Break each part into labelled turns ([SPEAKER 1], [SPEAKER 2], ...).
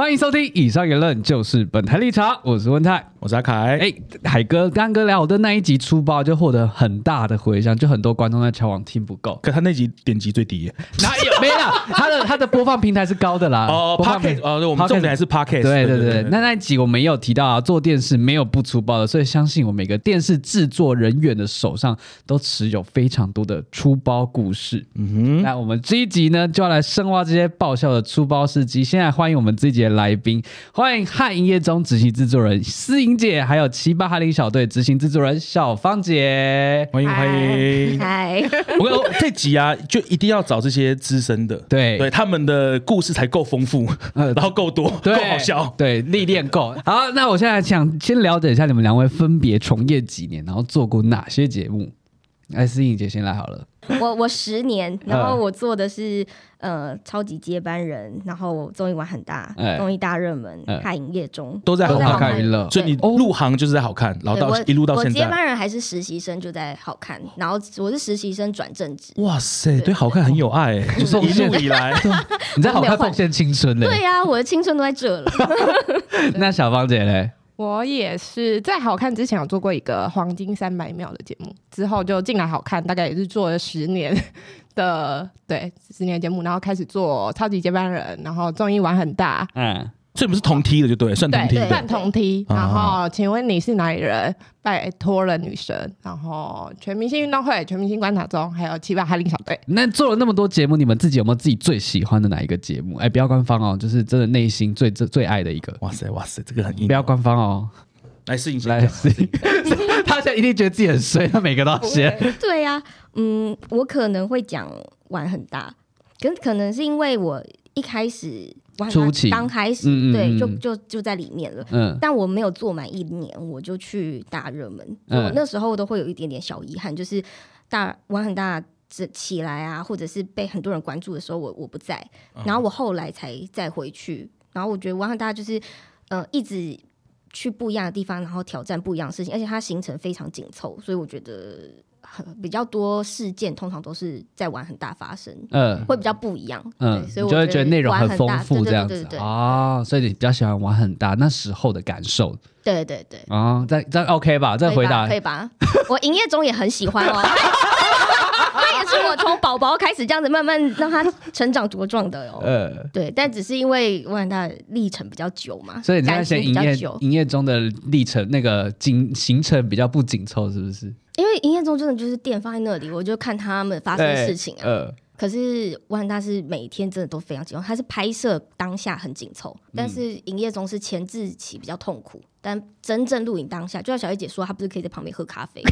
[SPEAKER 1] 欢迎收听以上言论就是本台立场，我是温泰，
[SPEAKER 2] 我是阿凯。
[SPEAKER 1] 哎，海哥，刚哥聊我的那一集出包就获得很大的回响，就很多观众在敲网听不够，
[SPEAKER 2] 可他那集点击最低耶，
[SPEAKER 1] 哪有没有？他的他的播放平台是高的啦。
[SPEAKER 2] 哦，Podcast 哦，我们重点还是 Podcast。
[SPEAKER 1] 对对对，那那一集我们也有提到啊，做电视没有不出包的，所以相信我每个电视制作人员的手上都持有非常多的出包故事。嗯哼，那我们这一集呢，就要来深挖这些爆笑的出包事迹。现在欢迎我们这一集的来宾，欢迎汉营业中执行制作人思颖姐，还有七八哈林小队执行制作人小芳姐，
[SPEAKER 2] 欢迎欢迎。
[SPEAKER 3] 嗨，
[SPEAKER 2] 我跟你说这集啊，就一定要找这些资深的，
[SPEAKER 1] 对
[SPEAKER 2] 对，他们的故事才够丰富，然后够多，够好笑，
[SPEAKER 1] 对，历练够。好，那我现在想先了解一下你们两位分别从业几年，然后做过哪些节目。哎，思颖姐先来好了。
[SPEAKER 3] 我我十年，然后我做的是呃超级接班人，然后综艺玩很大，综艺大热门，看营业中
[SPEAKER 2] 都在好看娱乐，所以你入行就是在好看，然后到一路到现在。
[SPEAKER 3] 我接班人还是实习生就在好看，然后我是实习生转正职。
[SPEAKER 2] 哇塞，对好看很有爱，就是一路以来
[SPEAKER 1] 你在好看奉献青春呢。
[SPEAKER 3] 对呀，我的青春都在这了。
[SPEAKER 1] 那小芳姐嘞？
[SPEAKER 4] 我也是在好看之前有做过一个黄金三百秒的节目，之后就进来好看，大概也是做了十年的，对，十年节目，然后开始做超级接班人，然后综艺玩很大，嗯。
[SPEAKER 2] 所以不是同梯的就对，算同梯，
[SPEAKER 4] 算同梯。然后，请问你是哪里人？拜托了女神。然后，全明星运动会、全明星观察中，还有七八哈林小队。
[SPEAKER 1] 那做了那么多节目，你们自己有没有自己最喜欢的哪一个节目？哎，不要官方哦，就是真的内心最最最爱的一个。
[SPEAKER 2] 哇塞哇塞，这个很硬。
[SPEAKER 1] 不要官方哦，
[SPEAKER 2] 来试一下，
[SPEAKER 1] 来试。他现在一定觉得自己很衰，他每个都要写。
[SPEAKER 3] 对呀，嗯，我可能会讲玩很大，可可能是因为我一开始。
[SPEAKER 1] 初期
[SPEAKER 3] 刚开始，嗯嗯嗯对，就就就在里面了。嗯，但我没有做满一年，我就去大热门。嗯，我那时候都会有一点点小遗憾，就是大玩很大这起来啊，或者是被很多人关注的时候，我我不在。然后我后来才再回去。然后我觉得玩很大就是，呃，一直去不一样的地方，然后挑战不一样的事情，而且它行程非常紧凑，所以我觉得。比较多事件，通常都是在玩很大发生，嗯，会比较不一样，嗯，所以我就会觉得内容很丰富这样子。
[SPEAKER 1] 啊，所以你比较喜欢玩很大那时候的感受，
[SPEAKER 3] 对对对，
[SPEAKER 1] 啊，这这 OK 吧？这回答。
[SPEAKER 3] 可以吧？我营业中也很喜欢哦，那也是我从宝宝开始这样子慢慢让他成长茁壮的哦，呃，对，但只是因为玩很大历程比较久嘛，
[SPEAKER 1] 所以你在先营业营业中的历程那个紧行程比较不紧凑，是不是？
[SPEAKER 3] 因为营业中真的就是店放在那里，我就看他们发生事情啊。呃、可是玩很大是每天真的都非常紧凑，它是拍摄当下很紧凑，但是营业中是前置期比较痛苦。但真正录影当下，就像小叶姐说，她不是可以在旁边喝咖啡？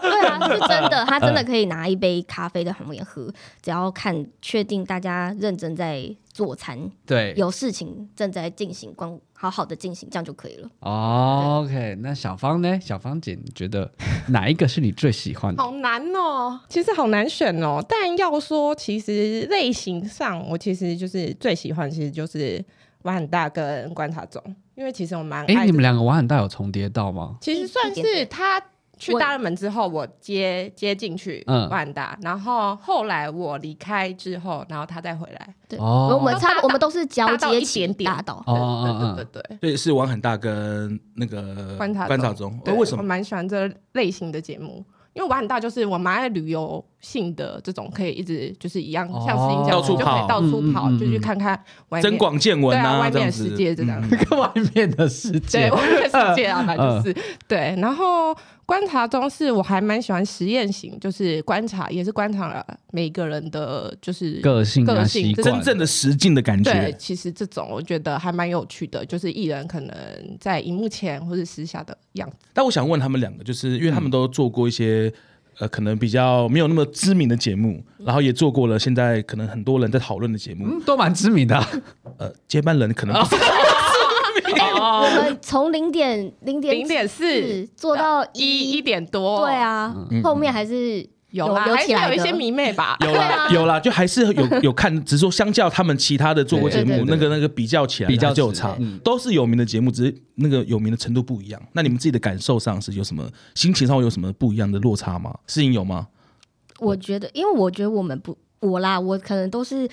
[SPEAKER 3] 对啊，是真的，她真的可以拿一杯咖啡在旁边喝，只要看确定大家认真在做餐，对，有事情正在进行，光好好的进行，这样就可以了。
[SPEAKER 1] 哦，OK，那小芳呢？小芳姐，你觉得哪一个是你最喜欢的？
[SPEAKER 4] 好难哦，其实好难选哦。但要说，其实类型上，我其实就是最喜欢，其实就是玩很大跟观察中。因为其实我蛮哎，
[SPEAKER 1] 你们两个玩很大有重叠到吗？
[SPEAKER 4] 其实算是他去大热门之后，我接接进去玩很大，然后后来我离开之后，然后他再回来。
[SPEAKER 3] 对，我们差我们都是交接一点点大到。
[SPEAKER 4] 哦，对对对对，
[SPEAKER 2] 所以是王很大跟那个观察观察中。对，为什么？
[SPEAKER 4] 我蛮喜欢这类型的节目。因为王很大，就是我蛮爱旅游性的这种，可以一直就是一样，像是你这样，就可以到处跑，就去看看
[SPEAKER 2] 增广见闻啊，
[SPEAKER 4] 外面的世界这样，
[SPEAKER 1] 外面的世界，
[SPEAKER 4] 外面的世界啊，反正就是。对。然后观察中是我还蛮喜欢实验型，就是观察，也是观察了每个人的就是
[SPEAKER 1] 个性、
[SPEAKER 4] 个性、
[SPEAKER 2] 真正的实境的感觉。
[SPEAKER 4] 对，其实这种我觉得还蛮有趣的，就是艺人可能在荧幕前或者私下的样子。
[SPEAKER 2] 但我想问他们两个，就是因为他们都做过一些。呃，可能比较没有那么知名的节目，然后也做过了，现在可能很多人在讨论的节目，
[SPEAKER 1] 嗯、都蛮知名的、啊。
[SPEAKER 2] 呃，接班人可能不是。
[SPEAKER 3] 我们从零点零点零点四做到一
[SPEAKER 4] 一点多，
[SPEAKER 3] 对啊，嗯、后面还是。
[SPEAKER 4] 有啦，还是有一些迷妹吧。
[SPEAKER 2] 有啦，有啦，就还是有 有看，只是说相较他们其他的做过节目，那个那个比较起来，比较就有差。都是有名的节目，只是那个有名的程度不一样。那你们自己的感受上是有什么心情上会有什么不一样的落差吗？适应有吗？
[SPEAKER 3] 我觉得，因为我觉得我们不，我啦，我可能都是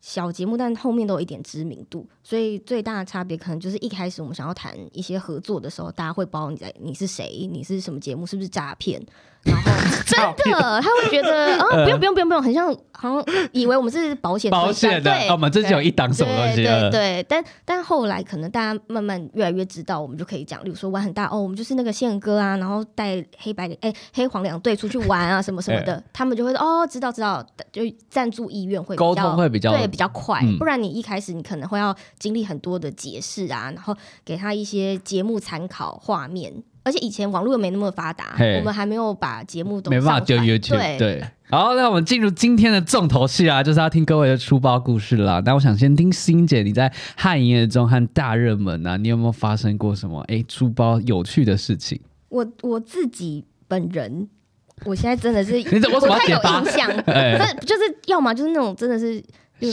[SPEAKER 3] 小节目，但后面都有一点知名度，所以最大的差别可能就是一开始我们想要谈一些合作的时候，大家会包你在你是谁，你是什么节目，是不是诈骗？然后真的他会觉得哦，不用不用不用不用，很像好像以为我们是保险
[SPEAKER 1] 保险的，对，我们这就有一档什么东西，
[SPEAKER 3] 对对。但但后来可能大家慢慢越来越知道，我们就可以讲，例如说玩很大哦，我们就是那个宪哥啊，然后带黑白哎黑黄两队出去玩啊什么什么的，他们就会说哦，知道知道，就赞助意愿会
[SPEAKER 1] 沟通会比较
[SPEAKER 3] 对。比较快，不然你一开始你可能会要经历很多的解释啊，然后给他一些节目参考画面，而且以前网络又没那么发达，我们还没有把节目都
[SPEAKER 1] 没办法丢 YouTube。对。对，好，那我们进入今天的重头戏啊，就是要听各位的书包故事啦。那我想先听欣姐，你在汉营业中和大热门啊，你有没有发生过什么哎书包有趣的事情？
[SPEAKER 3] 我我自己本人，我现在真的是 你怎么不太有印象，不就是要么就是那种真的是。写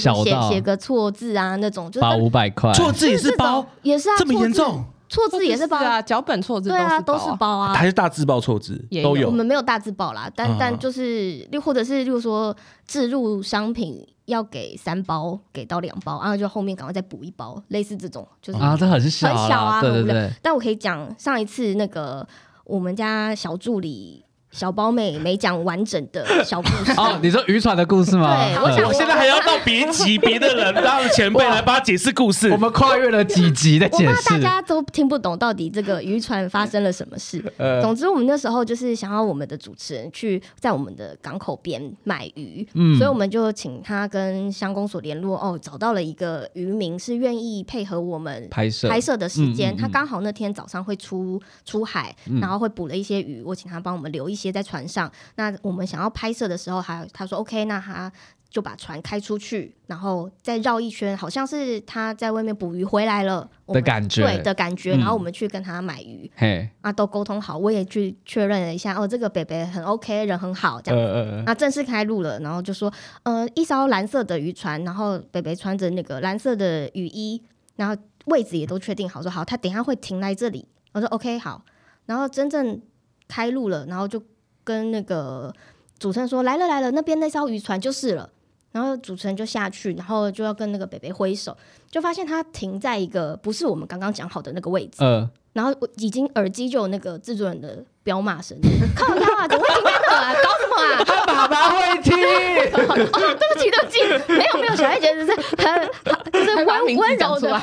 [SPEAKER 3] 写个错字啊，那种就
[SPEAKER 1] 包五百块，
[SPEAKER 2] 错字也是包，
[SPEAKER 3] 也是啊，
[SPEAKER 2] 这么严重，
[SPEAKER 3] 错字也是包
[SPEAKER 4] 啊，脚本错字
[SPEAKER 3] 对啊，都是包啊，
[SPEAKER 2] 还是大字报错字都有。
[SPEAKER 3] 我们没有大字报啦，但但就是又，或者是，例如说置入商品要给三包，给到两包，然后就后面赶快再补一包，类似这种，就是
[SPEAKER 1] 啊，这很小，
[SPEAKER 3] 很小啊，
[SPEAKER 1] 对对对。
[SPEAKER 3] 但我可以讲上一次那个我们家小助理。小包妹没讲完整的小故事。
[SPEAKER 1] 哦，你说渔船的故事吗？
[SPEAKER 3] 对，我想
[SPEAKER 2] 我现在还要到别集别的人让前辈来帮他解释故事。
[SPEAKER 1] 我们跨越了几集的解释，
[SPEAKER 3] 我怕大家都听不懂到底这个渔船发生了什么事。呃，总之我们那时候就是想要我们的主持人去在我们的港口边买鱼，嗯，所以我们就请他跟乡公所联络，哦，找到了一个渔民是愿意配合我们拍摄。拍摄的时间，他刚好那天早上会出出海，然后会捕了一些鱼，我请他帮我们留一些。在船上，那我们想要拍摄的时候，还他说 OK，那他就把船开出去，然后再绕一圈，好像是他在外面捕鱼回来了
[SPEAKER 1] 的感觉，
[SPEAKER 3] 对的感觉。然后我们去跟他买鱼，嘿，啊，都沟通好，我也去确认了一下，哦，这个北北很 OK，人很好，这样子。呃、那正式开路了，然后就说，呃，一艘蓝色的渔船，然后北北穿着那个蓝色的雨衣，然后位置也都确定好，说好，他等一下会停在这里。我说 OK，好。然后真正开路了，然后就。跟那个主持人说，来了来了，那边那艘渔船就是了。然后主持人就下去，然后就要跟那个北北挥手，就发现他停在一个不是我们刚刚讲好的那个位置。呃然后我已经耳机就有那个制作人的飙骂声，靠他啊，怎么会听那个啊？搞什么啊？
[SPEAKER 1] 他爸爸会听。
[SPEAKER 3] 哦，对不起，对不起，没有没有，小孩姐只是很就是温温柔的。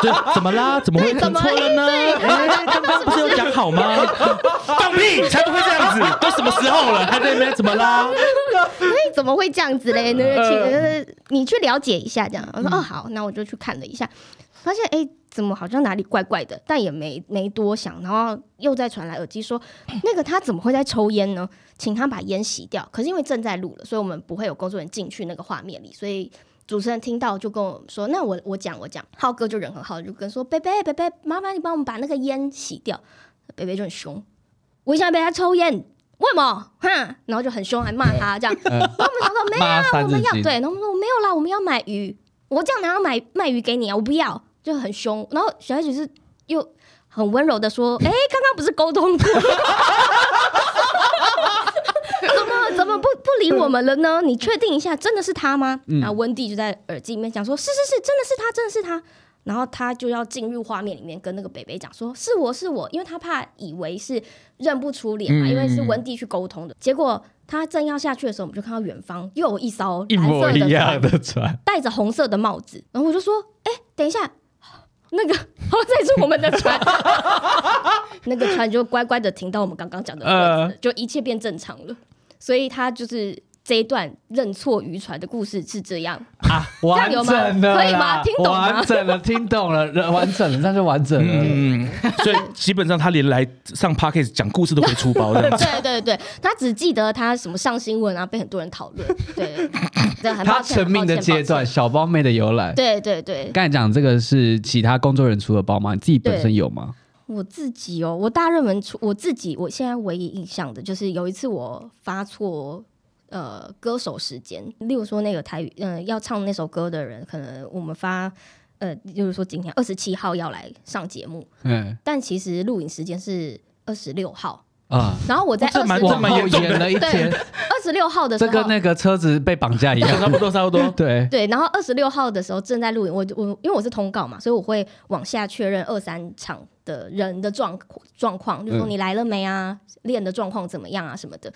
[SPEAKER 2] 对，怎么啦？怎么会听错了呢？哎，刚刚不是有讲好吗？放屁，才不会这样子！都什么时候了，还在那边怎么啦？
[SPEAKER 3] 哎，怎么会这样子嘞？那个，请你去了解一下，这样。我说哦好，那我就去看了一下，发现哎。怎么好像哪里怪怪的？但也没没多想，然后又再传来耳机说，那个他怎么会在抽烟呢？请他把烟熄掉。可是因为正在录了，所以我们不会有工作人员进去那个画面里，所以主持人听到就跟我说：“那我我讲我讲。”浩哥就人很好，就跟说：“贝贝贝贝，麻烦你帮我们把那个烟熄掉。”贝贝就很凶，我一下被他抽烟，为什么？哼，然后就很凶，还骂他这样。然后我们想说 没有啊，我们要对，然后我们说我没有啦，我们要买鱼，我这样哪要买卖鱼给你啊？我不要。就很凶，然后小孩子是又很温柔的说：“哎、欸，刚刚不是沟通过，怎么怎么不不理我们了呢？你确定一下，真的是他吗？”嗯、然后温蒂就在耳机里面讲说：“是是是，真的是他，真的是他。”然后他就要进入画面里面跟那个北北讲说：“是我是我，因为他怕以为是认不出脸嘛，嗯、因为是温蒂去沟通的。结果他正要下去的时候，我们就看到远方又有一艘蓝色的船，一模一样的船，戴着红色的帽子。然后我就说：“哎、欸，等一下。”那个，哦，这是我们的船，那个船就乖乖的停到我们刚刚讲的位置，就一切变正常了。所以他就是。这一段认错渔船的故事是这样啊，
[SPEAKER 1] 完整的，
[SPEAKER 3] 可以吗？听懂吗？
[SPEAKER 1] 完整的，听懂了，完整了，那就完整了。
[SPEAKER 2] 嗯，所以基本上他连来上 Podcast 讲故事都可以出包的。
[SPEAKER 3] 对对对，他只记得他什么上新闻啊，被很多人讨论。对，
[SPEAKER 1] 他成名的阶段，小包妹的由来。
[SPEAKER 3] 对对对，
[SPEAKER 1] 刚才讲这个是其他工作人员出的包吗？你自己本身有吗？
[SPEAKER 3] 我自己哦，我大热门出我自己，我现在唯一印象的就是有一次我发错。呃，歌手时间，例如说那个台语，嗯、呃，要唱那首歌的人，可能我们发，呃，就是说今天二十七号要来上节目，嗯，但其实录影时间是二十六号，啊。然后我在二十六号
[SPEAKER 1] 演了一天，
[SPEAKER 3] 二十六号的时候，
[SPEAKER 1] 这跟那个车子被绑架一样，
[SPEAKER 2] 差不多差不多。
[SPEAKER 1] 对。
[SPEAKER 3] 对，然后二十六号的时候正在录影，我我因为我是通告嘛，所以我会往下确认二三场的人的状状况，就说你来了没啊，练的状况怎么样啊什么的。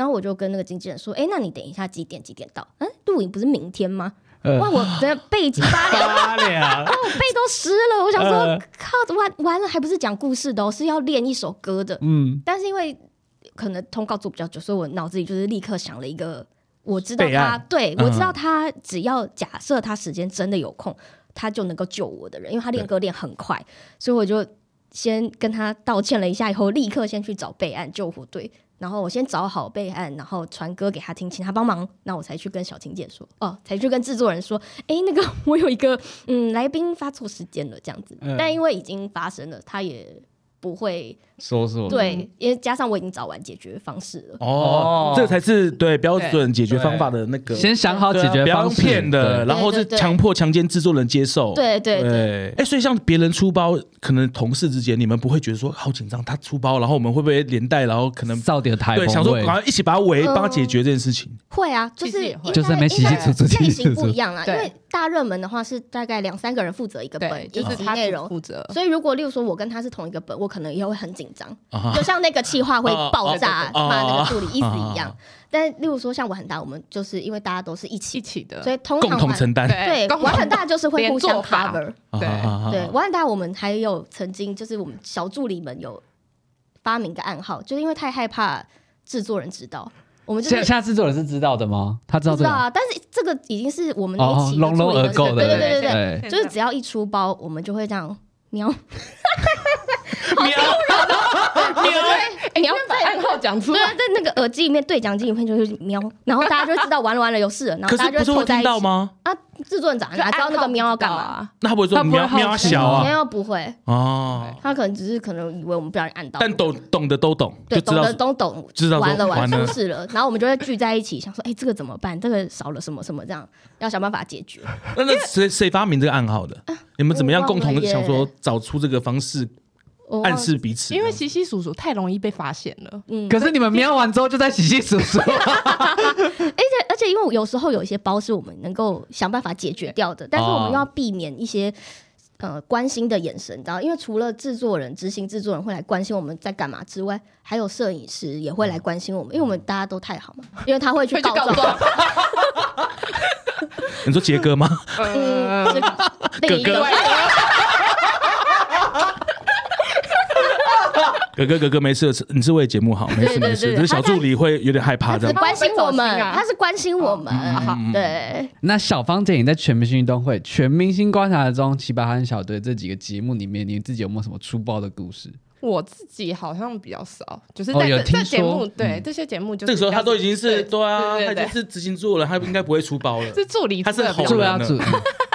[SPEAKER 3] 然后我就跟那个经纪人说，哎，那你等一下几点几点到？嗯，录影不是明天吗？呃、哇，我的背已经发凉，哇，我背都湿了。我想说，呃、靠，完完了，还不是讲故事的，哦，是要练一首歌的。嗯，但是因为可能通告做比较久，所以我脑子里就是立刻想了一个，我知道他，案对我知道他，只要假设他时间真的有空，他就能够救我的人，因为他练歌练很快，所以我就先跟他道歉了一下，以后立刻先去找备案救火队。然后我先找好备案，然后传歌给他听，请他帮忙，那我才去跟小琴姐说，哦，才去跟制作人说，哎，那个 我有一个嗯来宾发错时间了，这样子，嗯、但因为已经发生了，他也不会。说说对，因为加上我已经找完解决方式了。
[SPEAKER 2] 哦，这才是对标准解决方法的那个。
[SPEAKER 1] 先想好解决方式，不要骗的，然后是强迫强奸制作人接受。
[SPEAKER 3] 对对对。
[SPEAKER 2] 哎，所以像别人出包，可能同事之间，你们不会觉得说好紧张，他出包，然后我们会不会连带，然后可能
[SPEAKER 1] 造点台风？
[SPEAKER 2] 对，想说好像一起把他围，帮他解决这件事情。
[SPEAKER 3] 会啊，就是
[SPEAKER 1] 就是没洗洗出自己
[SPEAKER 3] 类型不一样啦。因为大热门的话是大概两三个人负责一个本，就是他内容负责。所以如果例如说我跟他是同一个本，我可能也会很紧张。就像那个企划会爆炸，骂那个助理意思一样。但例如说像我很大，我们就是因为大家都是一起
[SPEAKER 4] 一起的，
[SPEAKER 3] 所以通
[SPEAKER 2] 常共同承担。
[SPEAKER 3] 对，我很大就是会互相 cover。对对，我很大我们还有曾经就是我们小助理们有发明个暗号，就是因为太害怕制作人知道，我们就
[SPEAKER 1] 现在制作人是知道的吗？他知道知道
[SPEAKER 3] 啊，但是这个已经是我们一起笼笼而
[SPEAKER 1] 够的。
[SPEAKER 3] 对对对对对，就是只要一出包，我们就会这样喵 喵。
[SPEAKER 4] 你要把暗号讲出来，
[SPEAKER 3] 在那个耳机里面对讲机里面就是喵，然后大家就知道完了完了有事了，然后大家就凑在一起吗？啊，制作人长，哪知道那个喵要干嘛？
[SPEAKER 2] 那他不会说喵喵小啊？
[SPEAKER 3] 喵不会哦，他可能只是可能以为我们不小心按到，
[SPEAKER 2] 但懂懂的都懂，
[SPEAKER 3] 对，懂的都懂，知道完了完了出事了，然后我们就会聚在一起想说，哎，这个怎么办？这个少了什么什么这样，要想办法解决。
[SPEAKER 2] 那那谁谁发明这个暗号的？你们怎么样共同想说找出这个方式？暗示彼此，
[SPEAKER 4] 因为窸窸窣窣太容易被发现了。
[SPEAKER 1] 嗯，可是你们瞄完之后就在窸窸窣窣。
[SPEAKER 3] 而且而且，因为有时候有一些包是我们能够想办法解决掉的，但是我们又要避免一些呃关心的眼神，你知道？因为除了制作人、执行制作人会来关心我们在干嘛之外，还有摄影师也会来关心我们，因为我们大家都太好嘛，因为他会去告状。
[SPEAKER 2] 你说杰哥吗？
[SPEAKER 3] 嗯，哥哥。
[SPEAKER 2] 哥哥哥哥没事，你是为节目好，没事没事。只是小助理会有点害怕这样。
[SPEAKER 3] 关心我们，他是关心我们。对。
[SPEAKER 1] 那小芳姐，你在全明星运动会、全明星观察中、奇葩和小队这几个节目里面，你自己有没有什么出包的故事？
[SPEAKER 4] 我自己好像比较少，就是在这节目，对这些节目，就
[SPEAKER 2] 这个时候他都已经是对啊，他已经是执行助了，他应该不会出包了。
[SPEAKER 4] 是助理，
[SPEAKER 2] 他是助理助理。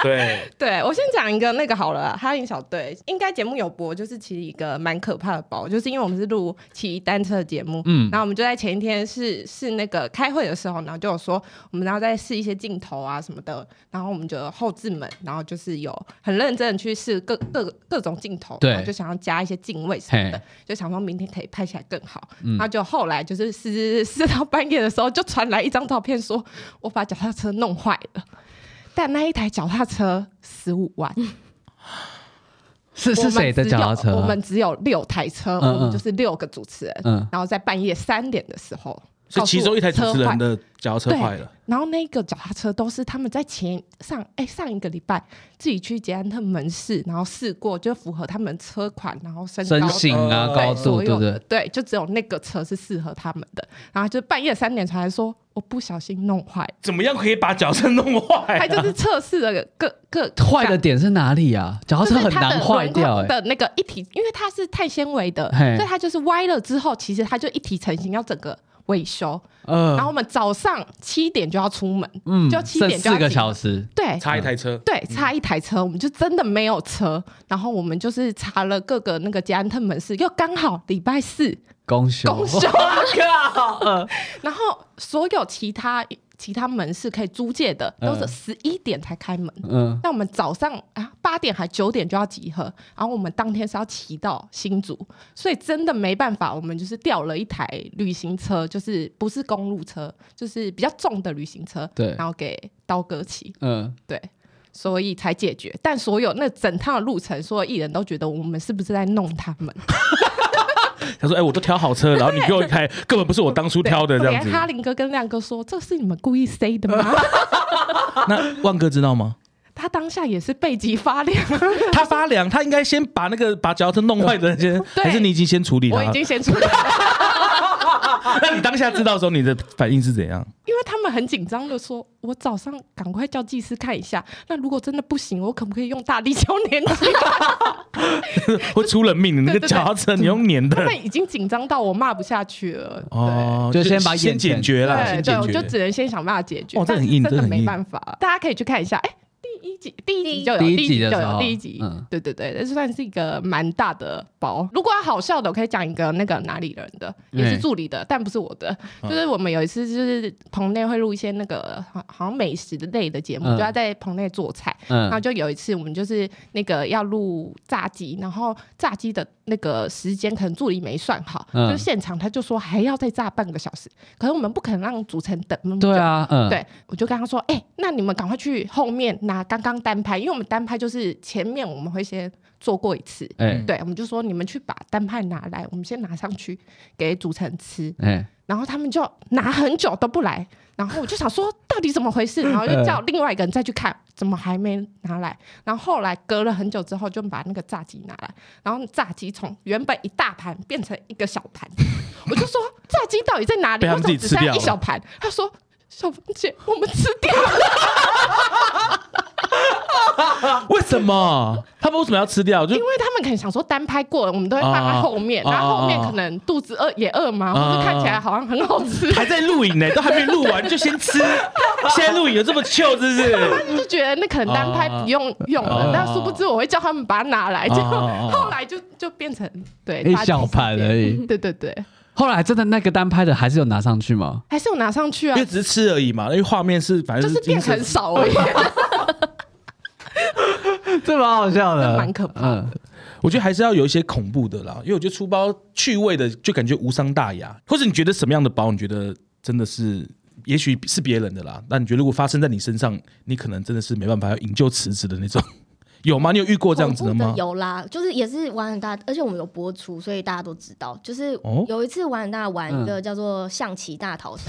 [SPEAKER 2] 对，
[SPEAKER 4] 对我先讲一个那个好了，哈林小队。应该节目有播，就是其实一个蛮可怕的包，就是因为我们是录骑单车的节目，嗯，然后我们就在前一天是是那个开会的时候，然后就有说我们然后再试一些镜头啊什么的，然后我们就后置们，然后就是有很认真的去试各各各种镜头，对，就想要加一些镜位什么的，就想说明天可以拍起来更好，然后就后来就是试 试到半夜的时候，就传来一张照片，说我把脚踏车弄坏了。但那一台脚踏车十五万，
[SPEAKER 1] 是是谁的脚踏车？
[SPEAKER 4] 我们只有六台车，我们就是六个主持人，然后在半夜三点的时候，
[SPEAKER 2] 是其中一台主持人的脚踏车坏了。
[SPEAKER 4] 然后那个脚踏车都是他们在前上哎上一个礼拜自己去捷安特门市，然后试过就符合他们车款，然后身
[SPEAKER 1] 身形啊高度对不对？
[SPEAKER 4] 对，就只有那个车是适合他们的。然后就半夜三点才来说。我不小心弄坏，
[SPEAKER 2] 怎么样可以把脚车弄坏？
[SPEAKER 4] 他就是测试了各各
[SPEAKER 1] 坏的点是哪里啊？脚踏车很难坏掉
[SPEAKER 4] 的那个一体，因为它是碳纤维的，所以它就是歪了之后，其实它就一体成型，要整个维修。然后我们早上七点就要出门，嗯，就七点就要
[SPEAKER 1] 四个小时，
[SPEAKER 4] 对，
[SPEAKER 2] 差一台车，
[SPEAKER 4] 对，差一台车，我们就真的没有车。然后我们就是查了各个那个捷安特门市，又刚好礼拜四。
[SPEAKER 1] 公休，
[SPEAKER 4] 公休，然后所有其他其他门市可以租借的，都是十一点才开门。嗯，那我们早上啊八点还九点就要集合，然后我们当天是要骑到新竹，所以真的没办法，我们就是调了一台旅行车，就是不是公路车，就是比较重的旅行车，对，然后给刀哥骑。嗯，对，所以才解决。但所有那整趟的路程，所有艺人都觉得我们是不是在弄他们？
[SPEAKER 2] 他说：“哎、欸，我都挑好车，然后你给我一台，根本不是我当初挑的这样子。”
[SPEAKER 4] 哈林哥跟亮哥说：“这是你们故意塞的吗？”
[SPEAKER 2] 那万哥知道吗？
[SPEAKER 4] 他当下也是背脊发凉，
[SPEAKER 2] 他发凉，他应该先把那个把脚踏车弄坏的先，还是你已经先处理了？
[SPEAKER 4] 我已经先处理了。
[SPEAKER 2] 那你当下知道的时候，你的反应是怎样？
[SPEAKER 4] 因为他们很紧张的说：“我早上赶快叫技师看一下。那如果真的不行，我可不可以用大力胶粘起来？
[SPEAKER 2] 会出人命的那个脚踏车，你用粘的。”
[SPEAKER 4] 他们已经紧张到我骂不下去了。
[SPEAKER 2] 哦，就先把先解决了，先解决，
[SPEAKER 4] 我就只能先想办法解决。
[SPEAKER 2] 哦，这很硬，真的
[SPEAKER 4] 没办法。大家可以去看一下，哎。第一集，第一集就有，第一集就有，第一集，对对对，这算是一个蛮大的包。如果要好笑的，我可以讲一个那个哪里人的，也是助理的，但不是我的。就是我们有一次就是棚内会录一些那个好好像美食的类的节目，就要在棚内做菜。然后就有一次我们就是那个要录炸鸡，然后炸鸡的那个时间可能助理没算好，就是现场他就说还要再炸半个小时，可是我们不可能让主持人等那么久。
[SPEAKER 1] 对啊，嗯，
[SPEAKER 4] 对，我就跟他说，哎，那你们赶快去后面拿。刚刚单拍，因为我们单拍就是前面我们会先做过一次，欸、对，我们就说你们去把单拍拿来，我们先拿上去给主持人吃，欸、然后他们就拿很久都不来，然后我就想说到底怎么回事，然后就叫另外一个人再去看，怎么还没拿来，然后后来隔了很久之后就把那个炸鸡拿来，然后炸鸡从原本一大盘变成一个小盘，我就说炸鸡到底在哪里？为什么只剩一小盘？他说。小凤姐，我们吃掉了。
[SPEAKER 2] 为什么？他们为什么要吃掉？就
[SPEAKER 4] 因为他们可能想说单拍过了，我们都会放在后面，然后后面可能肚子饿也饿嘛，或者看起来好像很好吃。
[SPEAKER 2] 还在录影呢，都还没录完就先吃。现在录影有这么糗，是不是？
[SPEAKER 4] 就觉得那可能单拍不用用了，但殊不知我会叫他们把它拿来，就后来就就变成对
[SPEAKER 1] 一小盘而已。
[SPEAKER 4] 对对对。
[SPEAKER 1] 后来真的那个单拍的还是有拿上去吗？
[SPEAKER 4] 还是有拿上去啊？
[SPEAKER 2] 因为只是吃而已嘛，因为画面是反正
[SPEAKER 4] 就是变很少而已。
[SPEAKER 1] 这蛮好笑的，
[SPEAKER 4] 蛮可怕的。嗯，
[SPEAKER 2] 我觉得还是要有一些恐怖的啦，因为我觉得出包趣味的就感觉无伤大雅。或者你觉得什么样的包，你觉得真的是，也许是别人的啦，但你觉得如果发生在你身上，你可能真的是没办法要引咎辞职的那种。有吗？你有遇过这样子的吗？
[SPEAKER 3] 的有啦，就是也是玩很大，而且我们有播出，所以大家都知道。就是有一次玩很大，玩一个叫做象棋大逃杀，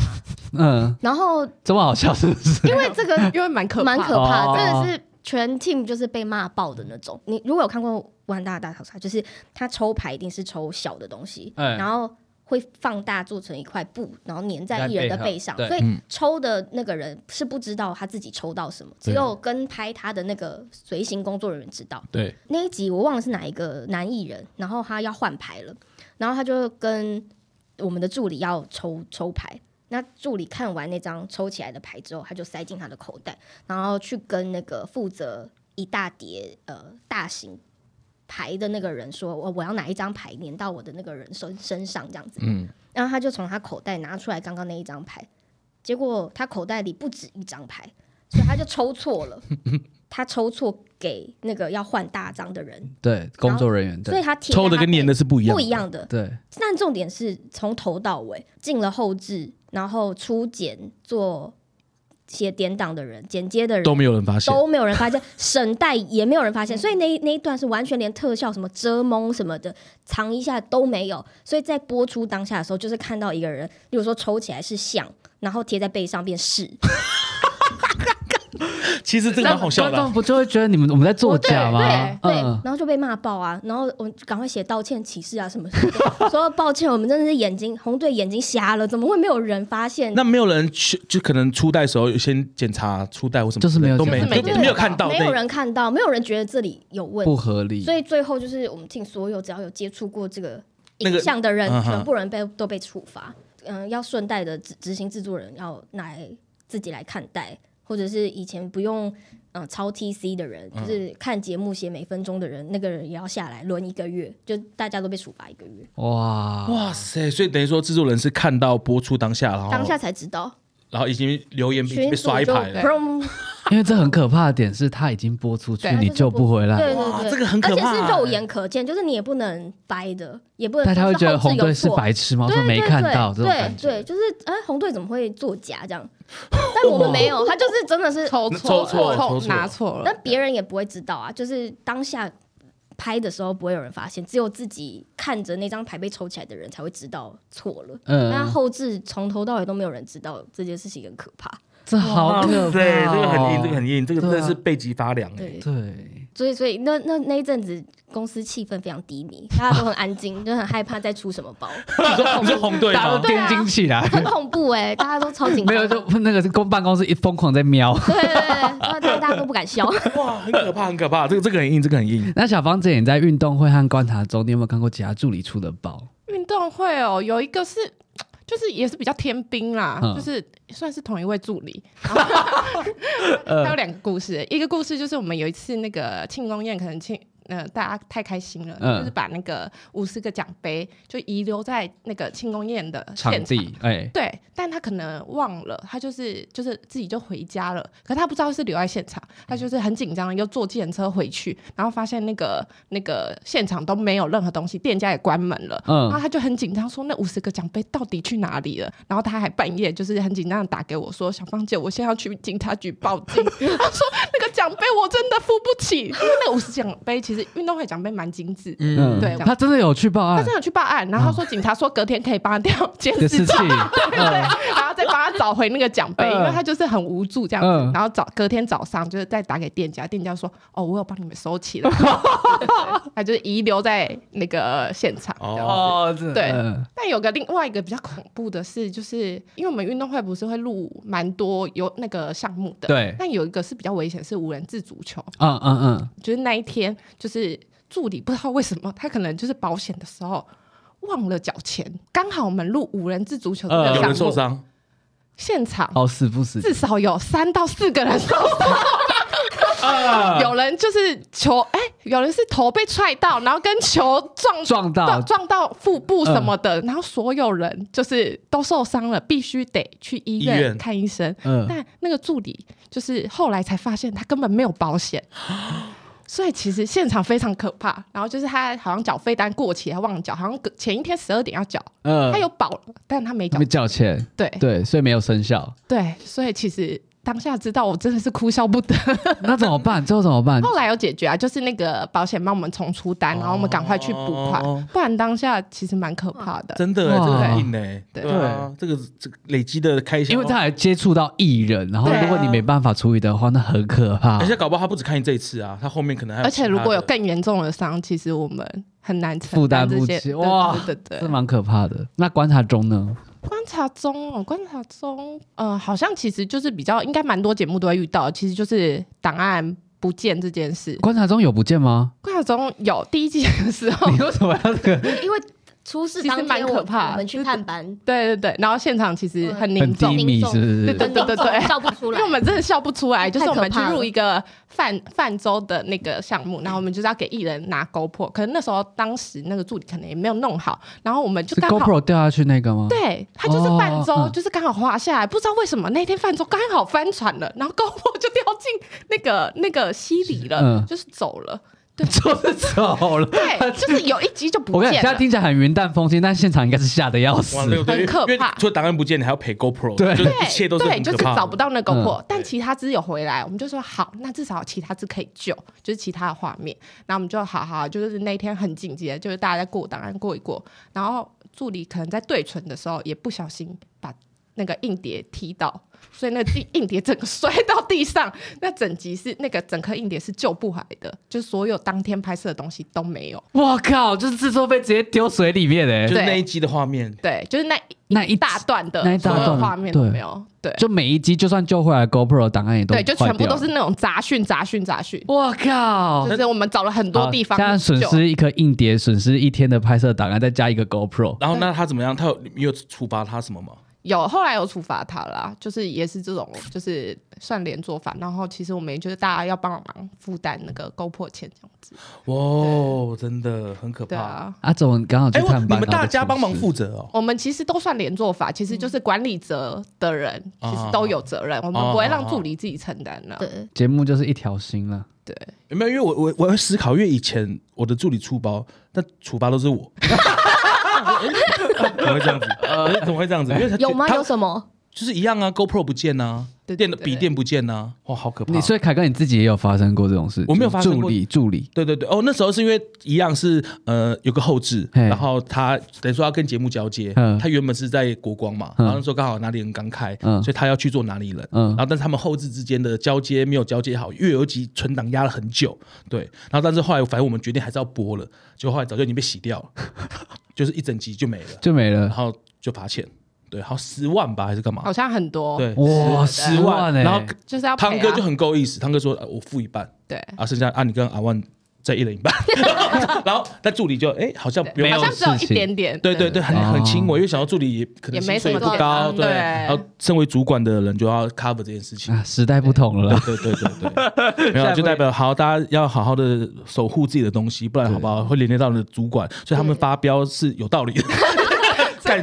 [SPEAKER 3] 嗯，然后
[SPEAKER 1] 这么好笑是不是？
[SPEAKER 3] 因为这个
[SPEAKER 4] 因为蛮可
[SPEAKER 3] 蛮可怕，真的是全 team 就是被骂爆的那种。你如果有看过万大大逃杀，就是他抽牌一定是抽小的东西，然后。会放大做成一块布，然后粘在艺人的背上，所以抽的那个人是不知道他自己抽到什么，只有跟拍他的那个随行工作人员知道。
[SPEAKER 2] 对，
[SPEAKER 3] 那一集我忘了是哪一个男艺人，然后他要换牌了，然后他就跟我们的助理要抽抽牌，那助理看完那张抽起来的牌之后，他就塞进他的口袋，然后去跟那个负责一大叠呃大型。牌的那个人说：“我我要拿一张牌粘到我的那个人身身上，这样子。”嗯，然后他就从他口袋拿出来刚刚那一张牌，结果他口袋里不止一张牌，所以他就抽错了。他抽错给那个要换大张的人，
[SPEAKER 1] 对工作人员，
[SPEAKER 3] 所以他
[SPEAKER 2] 抽的跟粘的是不一样，
[SPEAKER 3] 不一样的。
[SPEAKER 1] 对，
[SPEAKER 3] 但重点是从头到尾进了后置，然后初剪做。写典档的人、剪接的人
[SPEAKER 2] 都没有人发现，
[SPEAKER 3] 都没有人发现，省代也没有人发现，所以那那一段是完全连特效什么遮蒙什么的藏一下都没有，所以在播出当下的时候，就是看到一个人，比如说抽起来是像，然后贴在背上变是。
[SPEAKER 2] 其实这个蛮好笑的，啊，
[SPEAKER 1] 不就会觉得你们我们在作假
[SPEAKER 3] 吗？对，对，嗯、然后就被骂爆啊，然后我们赶快写道歉启事啊什么什么，说抱歉，我们真的是眼睛红队眼睛瞎了，怎么会没有人发现？
[SPEAKER 2] 那没有人去，就可能初代的时候先检查初代或什么，
[SPEAKER 1] 就是没有，
[SPEAKER 2] 都没有看到，
[SPEAKER 3] 没有人看到，没有人觉得这里有问题，
[SPEAKER 1] 不合理，
[SPEAKER 3] 所以最后就是我们听所有只要有接触过这个影像的人，那个、全部人被都被处罚。嗯，要顺带的执执行制作人要来自己来看待。或者是以前不用嗯、呃、抄 TC 的人，就是看节目写每分钟的人，嗯、那个人也要下来轮一个月，就大家都被处罚一个月。
[SPEAKER 2] 哇哇塞！所以等于说制作人是看到播出当下，然后
[SPEAKER 3] 当下才知道，
[SPEAKER 2] 然后已经留言被刷一排了。
[SPEAKER 1] 因为这很可怕的点是，他已经播出去，你救不回来。
[SPEAKER 3] 对对对，
[SPEAKER 2] 这个很可怕，
[SPEAKER 3] 而且是肉眼可见，就是你也不能掰的，也不能。
[SPEAKER 1] 但他会觉得红队是白痴吗？说没看到这种感觉。
[SPEAKER 3] 对，就是哎，红队怎么会作假这样？但我们没有，他就是真的是
[SPEAKER 4] 抽错错，拿错了。
[SPEAKER 3] 但别人也不会知道啊，就是当下拍的时候不会有人发现，只有自己看着那张牌被抽起来的人才会知道错了。嗯。那后置从头到尾都没有人知道这件事情很可怕。
[SPEAKER 1] 这好可怕，
[SPEAKER 2] 对，这个很硬，这个很硬，这个真的是背脊发凉。对，
[SPEAKER 3] 所以所以那那那一阵子公司气氛非常低迷，大家都很安静，就很害怕再出什么包。
[SPEAKER 2] 你说红队
[SPEAKER 1] 大家都电惊起来，
[SPEAKER 3] 很恐怖哎，大家都超紧张。
[SPEAKER 1] 没有，就那个公办公室一疯狂在瞄。
[SPEAKER 3] 对对对，大家都不敢笑。
[SPEAKER 2] 哇，很可怕，很可怕。这个这个很硬，这个很硬。
[SPEAKER 1] 那小芳姐，你在运动会和观察中，你有没有看过其他助理出的包？
[SPEAKER 4] 运动会哦，有一个是。就是也是比较天兵啦，嗯、就是算是同一位助理。他有两个故事，一个故事就是我们有一次那个庆功宴，可能庆。呃，大家太开心了，嗯、就是把那个五十个奖杯就遗留在那个庆功宴的现场，场地，哎，对，但他可能忘了，他就是就是自己就回家了，可他不知道是留在现场，他就是很紧张，又坐计程车回去，然后发现那个那个现场都没有任何东西，店家也关门了，嗯，然后他就很紧张，说那五十个奖杯到底去哪里了？然后他还半夜就是很紧张的打给我说，小芳姐，我现在要去警察局报警，他说那个奖杯我真的付不起，因为那五十奖杯其实。运动会奖杯蛮精致，嗯，对，
[SPEAKER 1] 他真的有去报案，
[SPEAKER 4] 他真的有去报案，然后说警察说隔天可以帮他调监视器，对对，然后再帮他找回那个奖杯，因为他就是很无助这样子，然后早隔天早上就是再打给店家，店家说哦，我有帮你们收起来，他就是遗留在那个现场，哦，对，但有个另外一个比较恐怖的是，就是因为我们运动会不是会录蛮多有那个项目的，
[SPEAKER 1] 对，
[SPEAKER 4] 但有一个是比较危险，是五人制足球，
[SPEAKER 1] 嗯嗯嗯，
[SPEAKER 4] 就是那一天就是。助理不知道为什么，他可能就是保险的时候忘了缴钱，刚好我们录五人制足球的项目，
[SPEAKER 2] 有人受伤，
[SPEAKER 4] 现场。
[SPEAKER 1] 哦死不死，
[SPEAKER 4] 至少有三到四个人受伤，有人就是球哎、欸，有人是头被踹到，然后跟球撞
[SPEAKER 1] 撞到。
[SPEAKER 4] 撞到腹部什么的，然后所有人就是都受伤了，必须得去医院看医生。嗯，但那个助理就是后来才发现他根本没有保险。所以其实现场非常可怕，然后就是他好像缴费单过期，他忘了缴，好像前一天十二点要缴，嗯，他有保，但他没缴，
[SPEAKER 1] 没缴钱，
[SPEAKER 4] 对。
[SPEAKER 1] 对，所以没有生效，
[SPEAKER 4] 对，所以其实。当下知道我真的是哭笑不得，
[SPEAKER 1] 那怎么办？最后怎么办？
[SPEAKER 4] 后来有解决啊，就是那个保险帮我们重出单，然后我们赶快去补款，不然当下其实蛮可怕的。
[SPEAKER 2] 真的，这个很硬哎，对，这个这个累积的开销，
[SPEAKER 1] 因为他还接触到艺人，然后如果你没办法处理的话，那很可怕。
[SPEAKER 2] 而且搞不好他不止看你这一次啊，他后面可能还有。
[SPEAKER 4] 而且如果有更严重的伤，其实我们很难
[SPEAKER 1] 负担不起。哇，对对对，这蛮可怕的。那观察中呢？
[SPEAKER 4] 观察中哦，观察中，呃，好像其实就是比较应该蛮多节目都会遇到，其实就是档案不见这件事。
[SPEAKER 1] 观察中有不见吗？
[SPEAKER 4] 观察中有第一季的时候，
[SPEAKER 1] 你为什么要这个？
[SPEAKER 3] 因为。出事其实蛮可怕，我们去探班，
[SPEAKER 4] 对对对，然后现场其实很凝重，
[SPEAKER 1] 是不是？
[SPEAKER 4] 对对对对对，
[SPEAKER 3] 笑不出来，
[SPEAKER 4] 因为我们真的笑不出来。就是我们去入一个泛泛舟的那个项目，然后我们就是要给艺人拿 GoPro，可能那时候当时那个助理可能也没有弄好，然后我们就刚好
[SPEAKER 1] GoPro 掉下去那个吗？
[SPEAKER 4] 对，他就是泛舟，就是刚好滑下来，不知道为什么那天泛舟刚好翻船了，然后 GoPro 就掉进那个那个溪里了，就是走了。对，
[SPEAKER 1] 就是走了。
[SPEAKER 4] 对，就是有一集就不见了。
[SPEAKER 1] 我看现在听起来很云淡风轻，但现场应该是吓得要死，
[SPEAKER 4] 很可怕。
[SPEAKER 2] 除了档案不见，你还要赔 GoPro，
[SPEAKER 1] 对，
[SPEAKER 2] 一切都是
[SPEAKER 4] 对，就是找不到那个 GoPro，但其他只有回来，我们就说好，那至少其他只可以救，就是其他的画面。然后我们就好好，就是那天很紧急的，就是大家在过档案过一过，然后助理可能在对存的时候也不小心把那个硬碟踢到。所以那硬硬碟整个摔到地上，那整集是那个整颗硬碟是救不回来的，就是所有当天拍摄的东西都没有。
[SPEAKER 1] 我靠，就是制作费直接丢水里面嘞，
[SPEAKER 2] 就是那一集的画面。
[SPEAKER 4] 对，就是那那一大段的所有画面都没有。对，
[SPEAKER 1] 就每一集就算救回来，GoPro 档案也都
[SPEAKER 4] 对，就全部都是那种杂讯、杂讯、杂讯。
[SPEAKER 1] 我靠，
[SPEAKER 4] 就是我们找了很多地方，
[SPEAKER 1] 现在损失一颗硬碟，损失一天的拍摄档案，再加一个 GoPro。
[SPEAKER 2] 然后那他怎么样？他有有处罚他什么吗？
[SPEAKER 4] 有后来有处罚他啦，就是也是这种，就是算连坐法。然后其实我们也就是大家要帮忙负担那个勾破钱这样子。
[SPEAKER 2] 哇，真的很可怕。对
[SPEAKER 1] 啊，阿总刚好去探班，
[SPEAKER 2] 你们大家帮忙负责哦。
[SPEAKER 4] 我们其实都算连坐法，其实就是管理者的人其实都有责任，我们不会让助理自己承担了。对，
[SPEAKER 1] 节目就是一条心了。
[SPEAKER 4] 对，
[SPEAKER 2] 有没有？因为我我我会思考，因为以前我的助理出包，但处罚都是我。怎么会这样子？呃，怎么会这样子？因为他
[SPEAKER 3] 有吗？有什么？
[SPEAKER 2] 就是一样啊，GoPro 不见啊，电的笔电不见啊，哇，好可怕！
[SPEAKER 1] 你所以凯哥你自己也有发生过这种事？
[SPEAKER 2] 我没有发生过。
[SPEAKER 1] 助理，助理，
[SPEAKER 2] 对对对，哦，那时候是因为一样是呃有个后置，然后他等于说要跟节目交接，他原本是在国光嘛，然后那时候刚好哪里人刚开，所以他要去做哪里人，然后但是他们后置之间的交接没有交接好，月有几存档压了很久，对，然后但是后来反正我们决定还是要播了，就后来早就已经被洗掉了。就是一整集就没了，
[SPEAKER 1] 就没了，
[SPEAKER 2] 然后就罚钱，对，好十万吧，还是干嘛？
[SPEAKER 4] 好像很多，
[SPEAKER 2] 对，
[SPEAKER 1] 哇，十万。哎，
[SPEAKER 2] 然后
[SPEAKER 4] 就是要
[SPEAKER 2] 汤哥就很够意思，汤哥说，我付一半，
[SPEAKER 4] 对，
[SPEAKER 2] 啊，剩下啊，你跟阿万再一人一半，然后但助理就哎，好像
[SPEAKER 1] 没有，
[SPEAKER 4] 好像只有一点点，
[SPEAKER 2] 对对对，很很轻微，因为想到助理也可能薪水不高，对，然后身为主管的人就要 cover 这件事情，
[SPEAKER 1] 时代不同了，
[SPEAKER 2] 对对对对，没有就代表好，大家要好好的守护自己的东西，不然好不好会连累到你的主管，所以他们发飙是有道理的。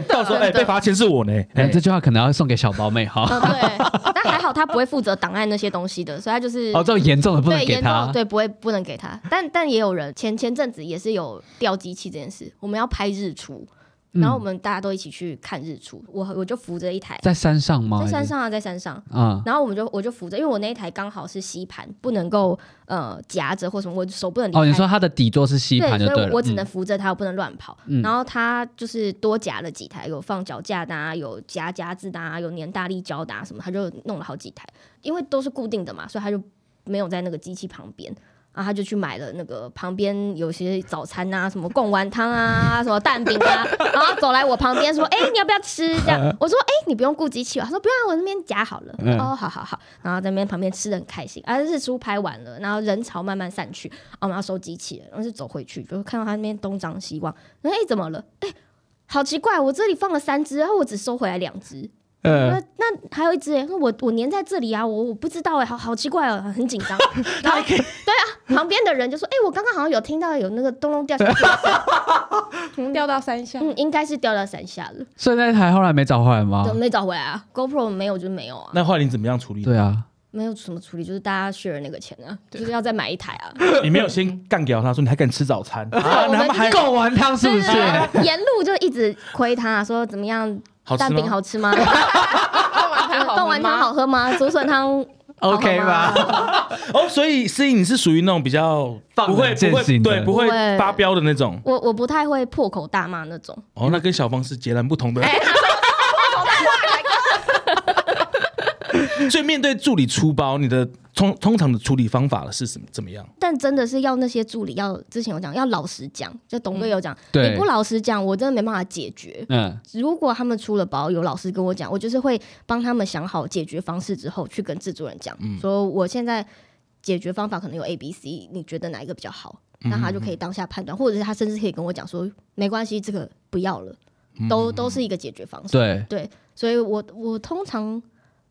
[SPEAKER 2] 到时候哎，被罚钱是我呢。
[SPEAKER 1] 哎，这句话可能要送给小宝妹哈。
[SPEAKER 3] 对，但还好他不会负责档案那些东西的，所以他就是
[SPEAKER 1] 哦，这种严重的不能给他。
[SPEAKER 3] 对，不会不能给他。但但也有人前前阵子也是有掉机器这件事，我们要拍日出。然后我们大家都一起去看日出，我我就扶着一台，
[SPEAKER 1] 在山上吗？
[SPEAKER 3] 在山上啊，在山上啊。然后我们就我就扶着，因为我那一台刚好是吸盘，不能够呃夹着或什么，我手不能离开。
[SPEAKER 1] 哦，你说它的底座是吸盘就对了。
[SPEAKER 3] 所以我只能扶着它，我不能乱跑。然后它就是多夹了几台，有放脚架的啊，有夹夹子的啊，有粘大力胶的啊什么，他就弄了好几台，因为都是固定的嘛，所以他就没有在那个机器旁边。然后他就去买了那个旁边有些早餐啊，什么贡丸汤啊，什么蛋饼啊，然后走来我旁边说：“哎，你要不要吃？”这样我说：“哎，你不用顾机器。”他说：“不用，我那边夹好了。”哦，好好好。然后在那边旁边吃的很开心。啊，日出拍完了，然后人潮慢慢散去，我们要收机器了，然后就走回去，就看到他那边东张西望。哎，怎么了？哎，好奇怪，我这里放了三只，然后我只收回来两只。呃，那还有一只哎，我我粘在这里啊，我我不知道哎，好好奇怪哦，很紧张。然后对啊，旁边的人就说：“哎，我刚刚好像有听到有那个咚咚掉下去，
[SPEAKER 4] 掉到山下，
[SPEAKER 3] 嗯，应该是掉到山下了。”
[SPEAKER 1] 所以那台后来没找回来吗？
[SPEAKER 3] 没找回来啊，GoPro 没有就没有啊。
[SPEAKER 2] 那后来你怎么样处理？
[SPEAKER 1] 对啊，
[SPEAKER 3] 没有什么处理，就是大家 share 那个钱啊，就是要再买一台啊。
[SPEAKER 2] 你没有先干掉他说你还敢吃早餐
[SPEAKER 3] 啊？
[SPEAKER 1] 他们还够完汤是不是？
[SPEAKER 3] 沿路就一直亏他说怎么样。蛋饼好吃吗？冻丸汤好喝吗？竹笋汤
[SPEAKER 1] OK 吧？
[SPEAKER 2] 哦，所以思颖你是属于那种比较不会不会对不会发飙的那种。
[SPEAKER 3] 我我不太会破口大骂那种。
[SPEAKER 2] 哦，那跟小芳是截然不同的。所以面对助理出包，你的通通常的处理方法是什么？怎么样？
[SPEAKER 3] 但真的是要那些助理要之前有讲，要老实讲。就董哥有讲，
[SPEAKER 1] 嗯、
[SPEAKER 3] 你不老实讲，我真的没办法解决。嗯，如果他们出了包，有老师跟我讲，我就是会帮他们想好解决方式之后，去跟制作人讲，嗯、说我现在解决方法可能有 A、B、C，你觉得哪一个比较好？那他就可以当下判断，或者是他甚至可以跟我讲说，没关系，这个不要了，都都是一个解决方式。
[SPEAKER 1] 对
[SPEAKER 3] 对，所以我我通常。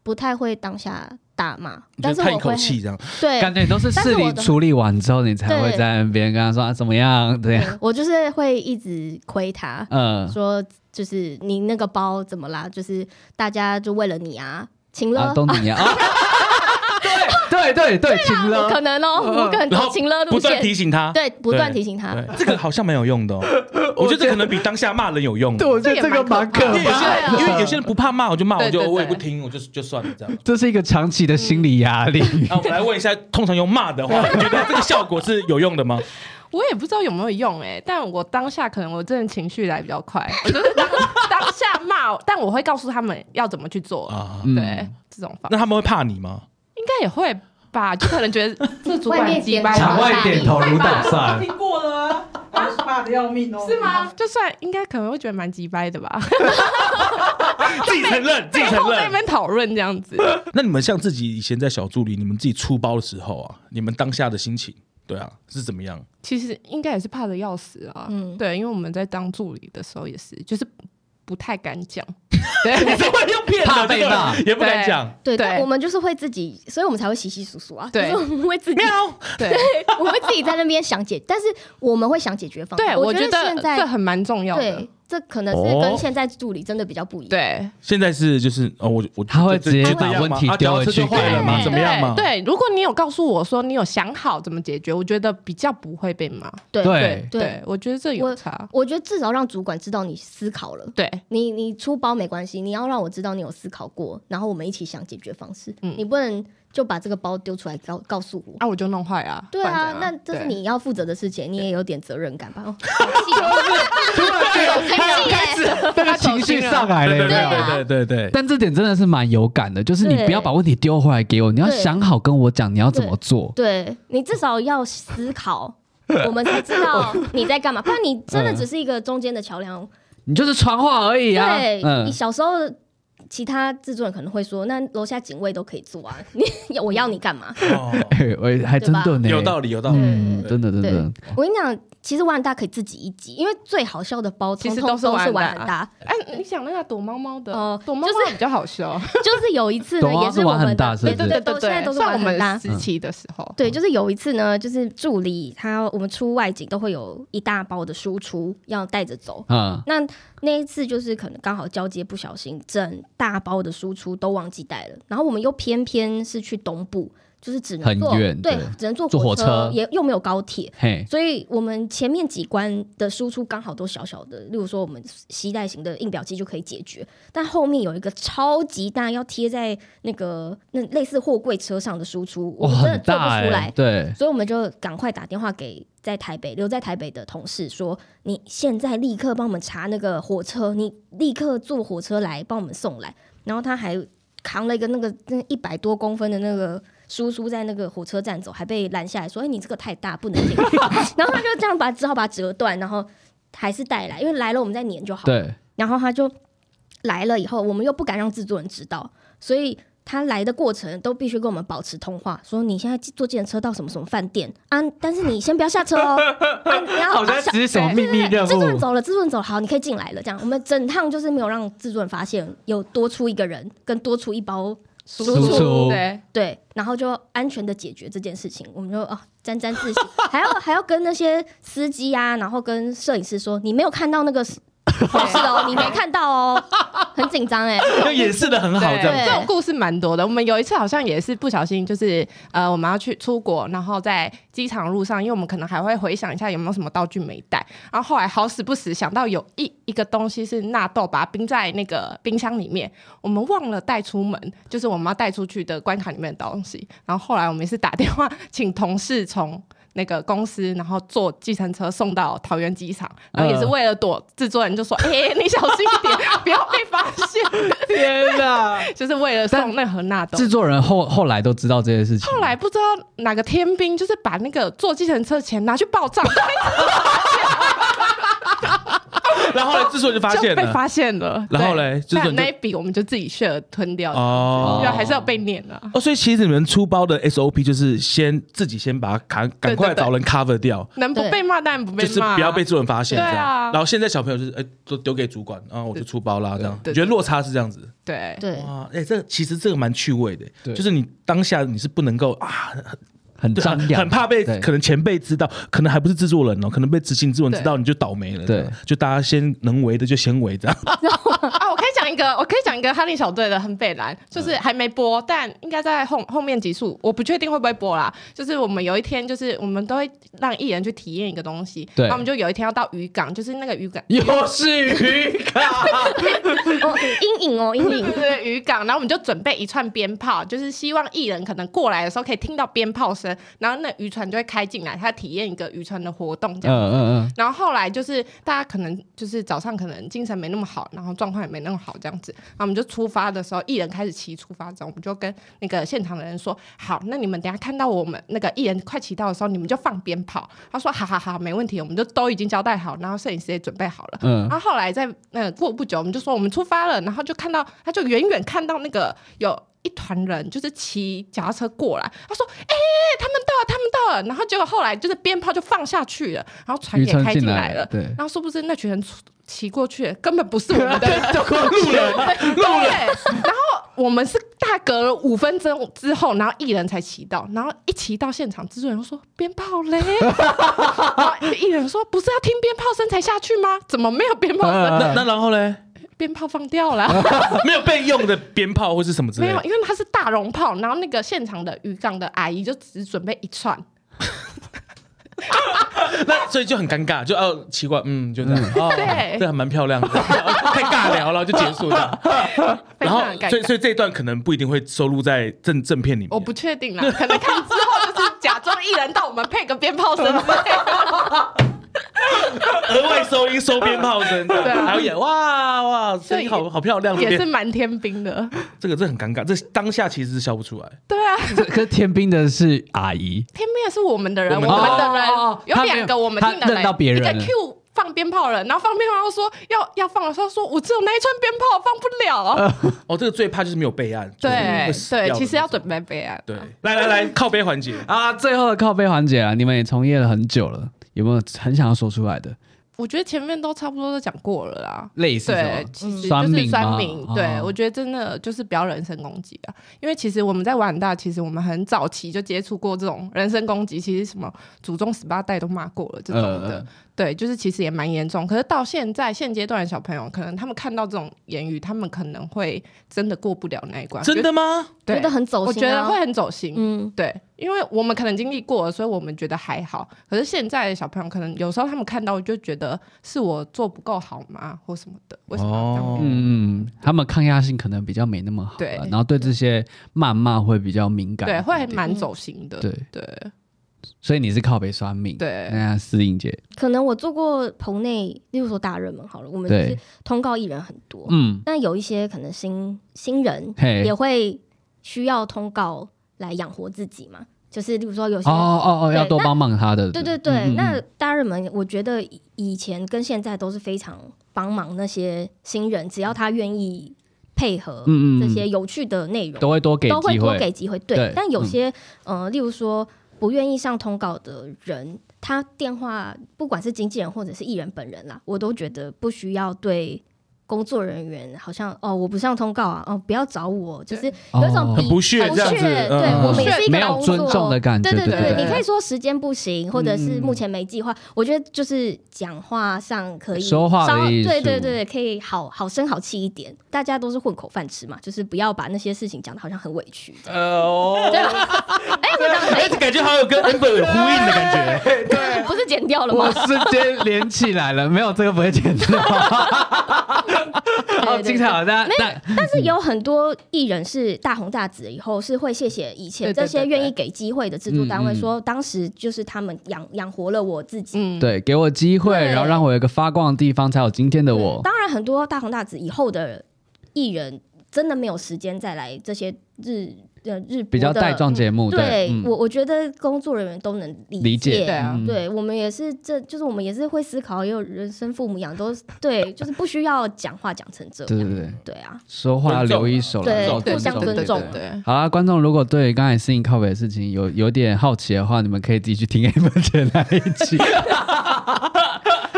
[SPEAKER 3] 不太会当下大骂，但是
[SPEAKER 2] 叹一口气这样。
[SPEAKER 3] 对，
[SPEAKER 1] 感觉你都是事理处理完之后，你才会在那边跟他说啊怎么样？对，
[SPEAKER 3] 我就是会一直亏他，嗯，说就是你那个包怎么啦？就是大家就为了你啊，请了
[SPEAKER 1] 都你啊。对对对，情勒
[SPEAKER 3] 可能哦，我可能情勒路线，
[SPEAKER 2] 不断提醒他，
[SPEAKER 3] 对，不断提醒他，
[SPEAKER 2] 这个好像蛮有用的哦。我觉得这可能比当下骂人有用。
[SPEAKER 1] 对，我觉得这个蛮可怕。
[SPEAKER 2] 因为有些人不怕骂，我就骂，我就我也不听，我就就算了这样。
[SPEAKER 1] 这是一个长期的心理压力。
[SPEAKER 2] 那我们来问一下，通常用骂的话，你觉得这个效果是有用的吗？
[SPEAKER 4] 我也不知道有没有用哎，但我当下可能我真的情绪来比较快，我就是当当下骂，但我会告诉他们要怎么去做。啊对，这种方。
[SPEAKER 2] 那他们会怕你吗？
[SPEAKER 4] 应该也会。吧，就可能觉得这主管机掰，
[SPEAKER 1] 场外点头如捣蒜。
[SPEAKER 5] 听过了，骂的要命哦。
[SPEAKER 4] 是吗？就算应该可能会觉得蛮机掰的吧。
[SPEAKER 2] 自己承认，自己承认。
[SPEAKER 4] 在那边讨论这样子。
[SPEAKER 2] 那你们像自己以前在小助理，你们自己出包的时候啊，你们当下的心情，对啊，是怎么样？
[SPEAKER 4] 其实应该也是怕的要死啊。嗯，对，因为我们在当助理的时候也是，就是不太敢讲，
[SPEAKER 2] 对，会用骗
[SPEAKER 1] 怕被骂，
[SPEAKER 2] 也不敢讲。
[SPEAKER 3] 对，对，我们就是会自己，所以我们才会稀稀疏疏啊。
[SPEAKER 4] 对，
[SPEAKER 3] 我们会自己，
[SPEAKER 4] 对，
[SPEAKER 3] 我们会自己在那边想解，但是我们会想解决方案。
[SPEAKER 4] 对，我觉得现在这很蛮重要的。
[SPEAKER 3] 对。这可能是跟现在助理真的比较不一样。
[SPEAKER 4] 对，
[SPEAKER 2] 现在是就是哦，我我
[SPEAKER 1] 他会直接把问题丢回去
[SPEAKER 2] 坏了吗？怎么样吗？
[SPEAKER 4] 对，如果你有告诉我说你有想好怎么解决，我觉得比较不会被骂。
[SPEAKER 3] 对
[SPEAKER 1] 对
[SPEAKER 3] 对，
[SPEAKER 4] 我觉得这有差。
[SPEAKER 3] 我觉得至少让主管知道你思考了。
[SPEAKER 4] 对，
[SPEAKER 3] 你你出包没关系，你要让我知道你有思考过，然后我们一起想解决方式。嗯，你不能。就把这个包丢出来告告诉我，
[SPEAKER 4] 啊，我就弄坏啊。
[SPEAKER 3] 对啊，那这是你要负责的事情，你也有点责任感吧？
[SPEAKER 1] 突然开始那个情绪上来了，
[SPEAKER 2] 对对对对。
[SPEAKER 1] 但这点真的是蛮有感的，就是你不要把问题丢回来给我，你要想好跟我讲你要怎么做。
[SPEAKER 3] 对，你至少要思考，我们才知道你在干嘛，不然你真的只是一个中间的桥梁，
[SPEAKER 1] 你就是传话而已啊。
[SPEAKER 3] 对，你小时候。其他制作人可能会说：“那楼下警卫都可以做啊，你我要你干嘛？”
[SPEAKER 1] 我还真的
[SPEAKER 2] 有道理，有道理，
[SPEAKER 1] 真的真的。
[SPEAKER 3] 我跟你讲，其实玩很大可以自己一集，因为最好笑的包其实都是玩很大。
[SPEAKER 4] 哎，你想那个躲猫猫的哦，躲猫猫比较好笑。
[SPEAKER 3] 就是有一次呢，也是我们的，对对对对，现在都是我们大
[SPEAKER 4] 时期的时候。
[SPEAKER 3] 对，就是有一次呢，就是助理他我们出外景都会有一大包的输出要带着走啊，那。那一次就是可能刚好交接不小心，整大包的输出都忘记带了，然后我们又偏偏是去东部，就是只能坐对，对，只能坐火车，火车也又没有高铁，嘿。所以我们前面几关的输出刚好都小小的，例如说我们携带型的印表机就可以解决，但后面有一个超级大要贴在那个那类似货柜车上的输出，我们真的做不出来，
[SPEAKER 1] 对，
[SPEAKER 3] 所以我们就赶快打电话给。在台北留在台北的同事说：“你现在立刻帮我们查那个火车，你立刻坐火车来帮我们送来。”然后他还扛了一个那个那一百多公分的那个输出在那个火车站走，还被拦下来说：“哎，你这个太大，不能进去。” 然后他就这样把只好把它折断，然后还是带来，因为来了我们再粘就好。
[SPEAKER 1] 对。然
[SPEAKER 3] 后他就来了以后，我们又不敢让制作人知道，所以。他来的过程都必须跟我们保持通话，说你现在坐计程车到什么什么饭店啊？但是你先不要下车哦。啊、你要
[SPEAKER 1] 好像只是什么秘密任务。
[SPEAKER 3] 制作人走了，制作人走了，好，你可以进来了。这样，我们整趟就是没有让制作人发现有多出一个人，跟多出一包输出。出对对，然后就安全的解决这件事情。我们就哦沾沾自喜，还要还要跟那些司机啊，然后跟摄影师说，你没有看到那个。不是哦，你没看到哦，很紧张哎，
[SPEAKER 2] 就演示的很好，这样。
[SPEAKER 4] 这种故事蛮多的。我们有一次好像也是不小心，就是呃，我们要去出国，然后在机场路上，因为我们可能还会回想一下有没有什么道具没带，然后后来好死不死想到有一一个东西是纳豆，把它冰在那个冰箱里面，我们忘了带出门，就是我们要带出去的关卡里面的东西。然后后来我们也是打电话请同事从。那个公司，然后坐计程车送到桃园机场，然后也是为了躲制作人，就说：“哎、你小心一点，不要被发现。”
[SPEAKER 1] 天哪，
[SPEAKER 4] 就是为了送那盒纳豆。
[SPEAKER 1] 制作人后后来都知道这件事情。
[SPEAKER 4] 后来不知道哪个天兵，就是把那个坐计程车钱拿去报账。
[SPEAKER 2] 然后呢，制作人就发现了，
[SPEAKER 4] 被发现了。
[SPEAKER 2] 然后嘞，制作人
[SPEAKER 4] 那一笔我们就自己 share 吞掉哦，因为还是要被念的。
[SPEAKER 2] 哦，所以其实你们出包的 SOP 就是先自己先把它赶赶快找人 cover 掉，
[SPEAKER 4] 能不被骂当然不被骂，
[SPEAKER 2] 就是不要被制作人发现。
[SPEAKER 4] 对啊。
[SPEAKER 2] 然后现在小朋友就是哎，都丢给主管，然后我就出包啦这样。我觉得落差是这样子。
[SPEAKER 4] 对
[SPEAKER 3] 对。
[SPEAKER 2] 哇，哎，这其实这个蛮趣味的，就是你当下你是不能够啊。
[SPEAKER 1] 很张扬，
[SPEAKER 2] 很怕被可能前辈知道，可能还不是制作人哦，可能被执行制作人知道你就倒霉了。对，就大家先能围的就先围这样。
[SPEAKER 4] 啊，我可以讲一个，我可以讲一个哈利小队的很北蓝，就是还没播，但应该在后后面集数，我不确定会不会播啦。就是我们有一天，就是我们都会让艺人去体验一个东西，对，然后我们就有一天要到渔港，就是那个渔港
[SPEAKER 2] 又是渔港，
[SPEAKER 3] 哦，阴影哦，阴影
[SPEAKER 4] 对渔港，然后我们就准备一串鞭炮，就是希望艺人可能过来的时候可以听到鞭炮声。然后那渔船就会开进来，他体验一个渔船的活动这样。嗯嗯嗯。然后后来就是大家可能就是早上可能精神没那么好，然后状况也没那么好这样子。然后我们就出发的时候，艺人开始骑出发之后，我们就跟那个现场的人说：“好，那你们等下看到我们那个艺人快骑到的时候，你们就放鞭炮。”他说：“好好好，没问题。”我们就都已经交代好，然后摄影师也准备好了。嗯。然后后来在那过不久，我们就说我们出发了，然后就看到他就远远看到那个有。一团人就是骑脚踏车过来，他说：“哎、欸，他们到了，他们到了。”然后结果后来就是鞭炮就放下去了，然后船也开进来了。对，然后说不是那群人骑过去，根本不是我们的
[SPEAKER 2] 路人，路人。
[SPEAKER 4] 然后我们是大隔了五分钟之后，然后艺人才骑到，然后一骑到现场，制作人说鞭炮嘞，然后艺人说不是要听鞭炮声才下去吗？怎么没有鞭炮声？
[SPEAKER 2] 那那然后嘞？
[SPEAKER 4] 鞭炮放掉了，
[SPEAKER 2] 没有备用的鞭炮或是什么之类的。
[SPEAKER 4] 没有，因为它是大龙炮，然后那个现场的渔港的阿姨就只准备一串。
[SPEAKER 2] 那所以就很尴尬，就哦奇怪，嗯，就这样，对，这还蛮漂亮的，太尬聊了，就结束了。然后，所以所以这一段可能不一定会收录在正正片里面，
[SPEAKER 4] 我不确定啦，可能看之后就是假装艺人到我们配个鞭炮声。
[SPEAKER 2] 额外收音收鞭炮声，对，还有演哇哇，声音好好漂亮，
[SPEAKER 4] 也是蛮天兵的。
[SPEAKER 2] 这个这很尴尬，这当下其实是笑不出来。
[SPEAKER 4] 对啊，
[SPEAKER 1] 可是天兵的是阿姨，
[SPEAKER 4] 天兵的是我们的人，我们的人哦有两个，我们听的人，一个 Q 放鞭炮人，然后放鞭炮说要要放的时候说，我只有那一串鞭炮放不了。
[SPEAKER 2] 哦，这个最怕就是没有备案。
[SPEAKER 4] 对对，其实要准备备案。
[SPEAKER 2] 对，来来来，靠背环节
[SPEAKER 1] 啊，最后的靠背环节啊，你们也从业了很久了。有没有很想要说出来的？
[SPEAKER 4] 我觉得前面都差不多都讲过了啦，
[SPEAKER 1] 类似
[SPEAKER 4] 对，其实就是酸民。对，我觉得真的就是不要人身攻击啊，因为其实我们在玩大，其实我们很早期就接触过这种人身攻击，其实什么祖宗十八代都骂过了这种的。呃对，就是其实也蛮严重，可是到现在现阶段的小朋友，可能他们看到这种言语，他们可能会真的过不了那一关。
[SPEAKER 2] 真的吗？
[SPEAKER 4] 对，
[SPEAKER 3] 觉得很走心，啊，
[SPEAKER 4] 我觉得会很走心。嗯，对，因为我们可能经历过了，所以我们觉得还好。可是现在的小朋友，可能有时候他们看到就觉得是我做不够好吗，或什么的？为什么？哦，
[SPEAKER 1] 嗯，他们抗压性可能比较没那么好，对，然后对这些谩骂会比较敏感，
[SPEAKER 4] 对，会蛮走心的。
[SPEAKER 1] 对
[SPEAKER 4] 对。对
[SPEAKER 1] 所以你是靠北酸命，
[SPEAKER 4] 对，
[SPEAKER 1] 那思颖姐，
[SPEAKER 3] 可能我做过棚内，例如说大热门好了，我们就是通告艺人很多，嗯，但有一些可能新新人也会需要通告来养活自己嘛，就是例如说有些
[SPEAKER 1] 哦哦哦，要多帮忙他的，
[SPEAKER 3] 对对对，嗯嗯嗯，那大热门，我觉得以前跟现在都是非常帮忙那些新人，只要他愿意配合，这些有趣的内容，嗯嗯，
[SPEAKER 1] 都会多给
[SPEAKER 3] 都会多给机会，对，对，但有些嗯、呃，例如说。不愿意上通告的人，他电话不管是经纪人或者是艺人本人啦，我都觉得不需要对。工作人员好像哦，我不上通告啊，哦，不要找我，就是有一种
[SPEAKER 2] 很不屑这样子，
[SPEAKER 3] 对我们也是一
[SPEAKER 1] 个尊重的感觉，
[SPEAKER 3] 对对对，你可以说时间不行，或者是目前没计划，我觉得就是讲话上可以
[SPEAKER 1] 说话
[SPEAKER 3] 对对对，可以好好声好气一点，大家都是混口饭吃嘛，就是不要把那些事情讲的好像很委屈，哦，对，哎，我讲
[SPEAKER 2] 哎，感觉好有跟 Amber 有呼应的感觉，
[SPEAKER 3] 对，不是剪掉了吗？
[SPEAKER 1] 瞬间连起来了，没有这个不会剪掉。好精彩啊！但
[SPEAKER 3] 但是有很多艺人是大红大紫以后是会谢谢以前这些愿意给机会的制作单位，说当时就是他们养养活了我自己，
[SPEAKER 1] 对，给我机会，然后让我有一个发光的地方，才有今天的我。
[SPEAKER 3] 当然，很多大红大紫以后的艺人真的没有时间再来这些日。呃，日
[SPEAKER 1] 比较带状节目，
[SPEAKER 3] 对我我觉得工作人员都能理解，对啊，对我们也是，这就是我们也是会思考，也有人生父母养，都对，就是不需要讲话讲成这样，对对对，对啊，
[SPEAKER 1] 说话要留一手，
[SPEAKER 3] 对，互相尊重，对。
[SPEAKER 1] 好啊，观众如果对刚才思颖靠北的事情有有点好奇的话，你们可以自己去听 Amber 姐那一期。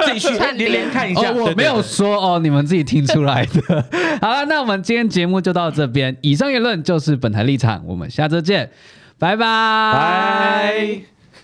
[SPEAKER 2] 继续连连看一下，
[SPEAKER 1] 我没有说哦，你们自己听出来的。好了，那我们今天节目就到这边。以上言论就是本台立场，我们下周见，拜拜。